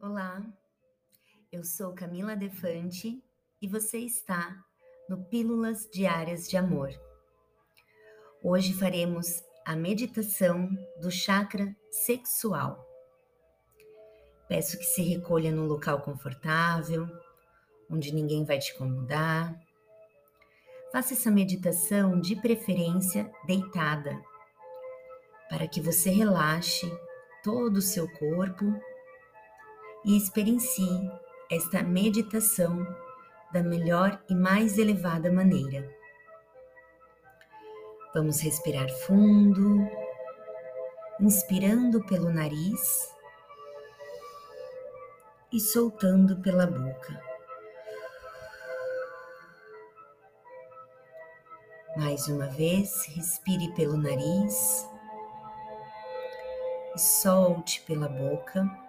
Olá, eu sou Camila Defante e você está no Pílulas Diárias de Amor. Hoje faremos a meditação do chakra sexual. Peço que se recolha num local confortável, onde ninguém vai te incomodar. Faça essa meditação de preferência deitada, para que você relaxe todo o seu corpo e experiencie esta meditação da melhor e mais elevada maneira. Vamos respirar fundo, inspirando pelo nariz e soltando pela boca. Mais uma vez, respire pelo nariz e solte pela boca.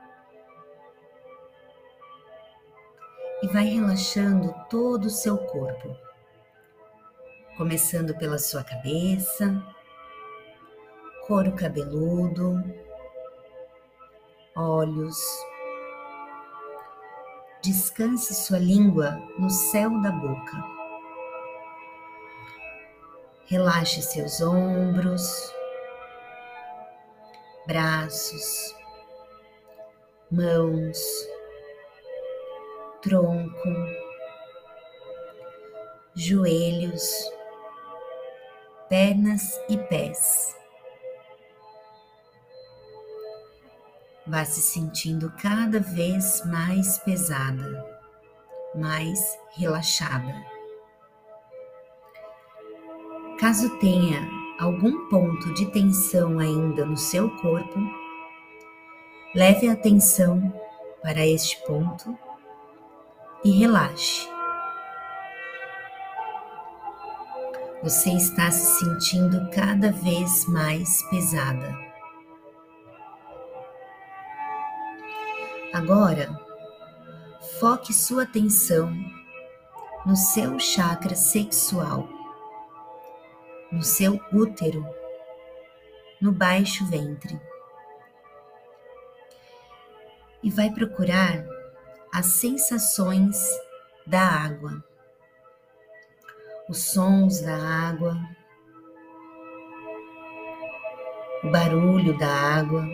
E vai relaxando todo o seu corpo, começando pela sua cabeça, couro cabeludo, olhos. Descanse sua língua no céu da boca. Relaxe seus ombros, braços, mãos tronco, joelhos, pernas e pés. Vá se sentindo cada vez mais pesada, mais relaxada. Caso tenha algum ponto de tensão ainda no seu corpo, leve a atenção para este ponto e relaxe. Você está se sentindo cada vez mais pesada. Agora, foque sua atenção no seu chakra sexual, no seu útero, no baixo ventre. E vai procurar as sensações da água, os sons da água, o barulho da água,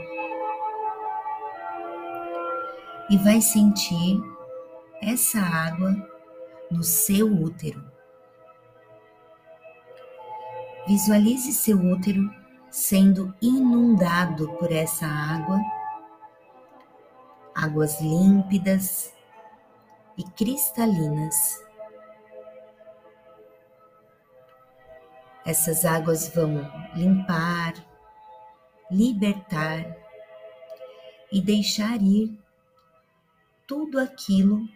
e vai sentir essa água no seu útero. Visualize seu útero sendo inundado por essa água águas límpidas e cristalinas. Essas águas vão limpar, libertar e deixar ir tudo aquilo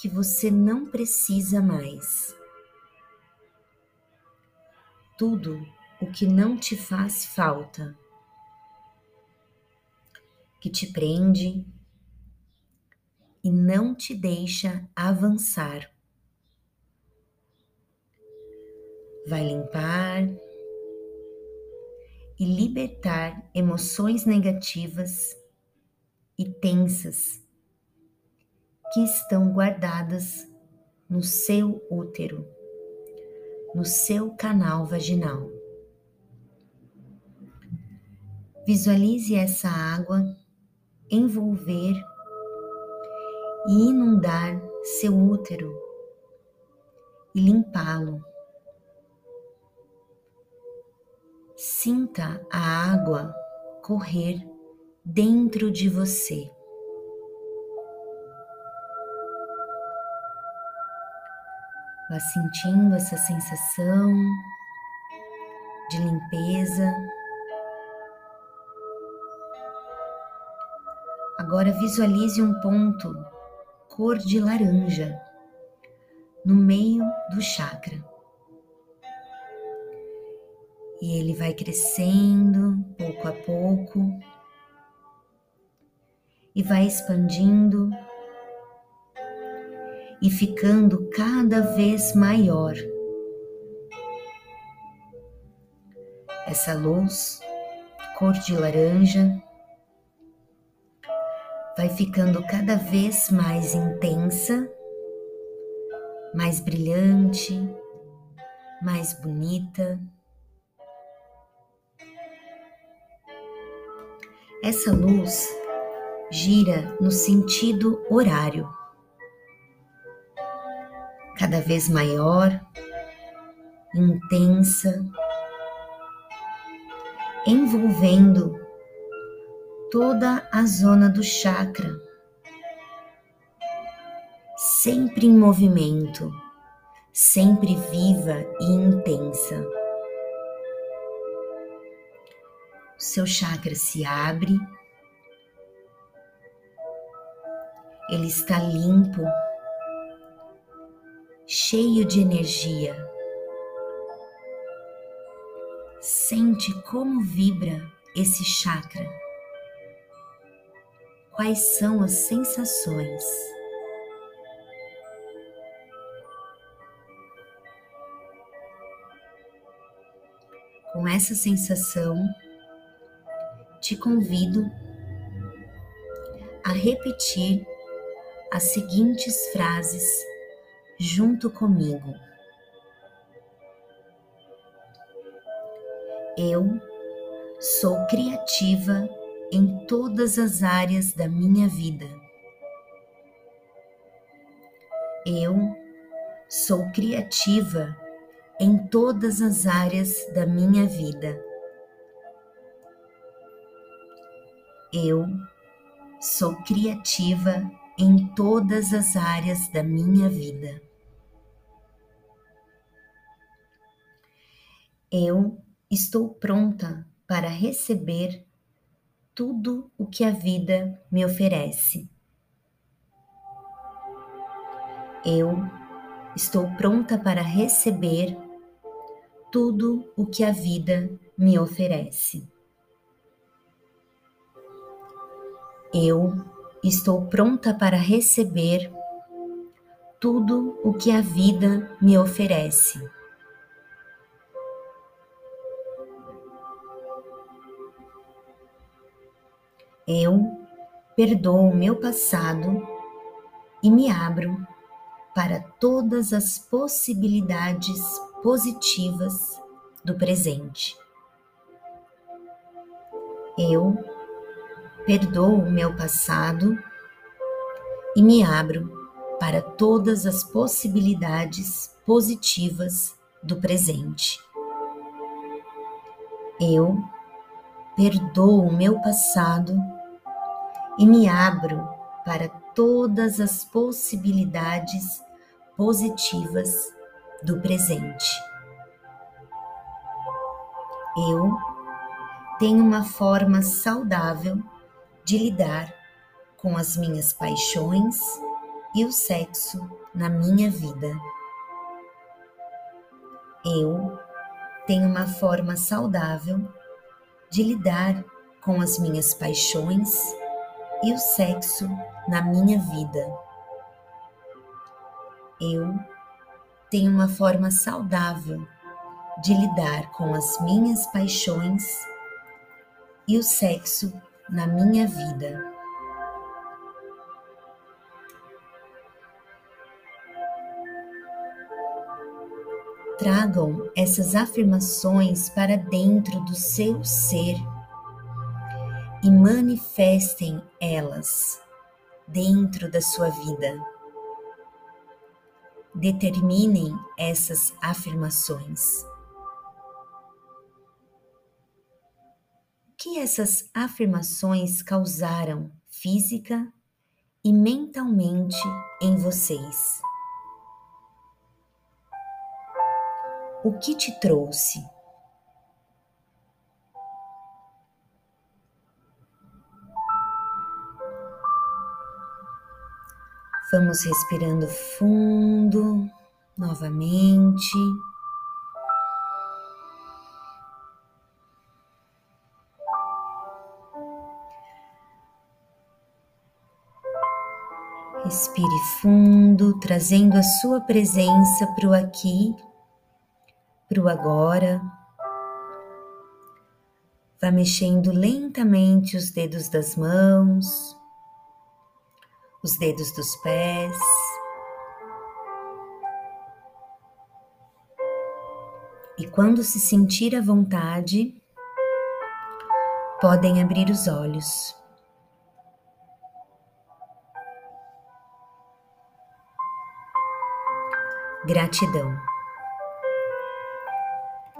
que você não precisa mais. Tudo o que não te faz falta que te prende e não te deixa avançar. Vai limpar e libertar emoções negativas e tensas que estão guardadas no seu útero, no seu canal vaginal. Visualize essa água envolver e inundar seu útero e limpá-lo. Sinta a água correr dentro de você. Vá sentindo essa sensação de limpeza Agora visualize um ponto cor de laranja no meio do chakra. E ele vai crescendo pouco a pouco e vai expandindo e ficando cada vez maior. Essa luz cor de laranja vai ficando cada vez mais intensa, mais brilhante, mais bonita. Essa luz gira no sentido horário, cada vez maior, intensa, envolvendo toda a zona do chakra, sempre em movimento, sempre viva e intensa. O seu chakra se abre, ele está limpo, cheio de energia. Sente como vibra esse chakra. Quais são as sensações? Com essa sensação, te convido a repetir as seguintes frases junto comigo. Eu sou criativa em todas as áreas da minha vida. Eu sou criativa em todas as áreas da minha vida. Eu sou criativa em todas as áreas da minha vida. Eu estou pronta para receber tudo o que a vida me oferece. Eu estou pronta para receber tudo o que a vida me oferece. Eu estou pronta para receber tudo o que a vida me oferece. Eu perdoo o meu passado e me abro para todas as possibilidades positivas do presente. Eu perdoo o meu passado e me abro para todas as possibilidades positivas do presente. Eu perdoo o meu passado e me abro para todas as possibilidades positivas do presente. Eu tenho uma forma saudável de lidar com as minhas paixões e o sexo na minha vida. Eu tenho uma forma saudável de lidar com as minhas paixões e o sexo na minha vida. Eu tenho uma forma saudável de lidar com as minhas paixões e o sexo na minha vida. Tragam essas afirmações para dentro do seu ser e manifestem elas dentro da sua vida. Determinem essas afirmações. O que essas afirmações causaram física e mentalmente em vocês? O que te trouxe? Vamos respirando fundo novamente. Respire fundo, trazendo a sua presença para o aqui, para o agora. Vá mexendo lentamente os dedos das mãos os dedos dos pés. E quando se sentir à vontade, podem abrir os olhos. Gratidão.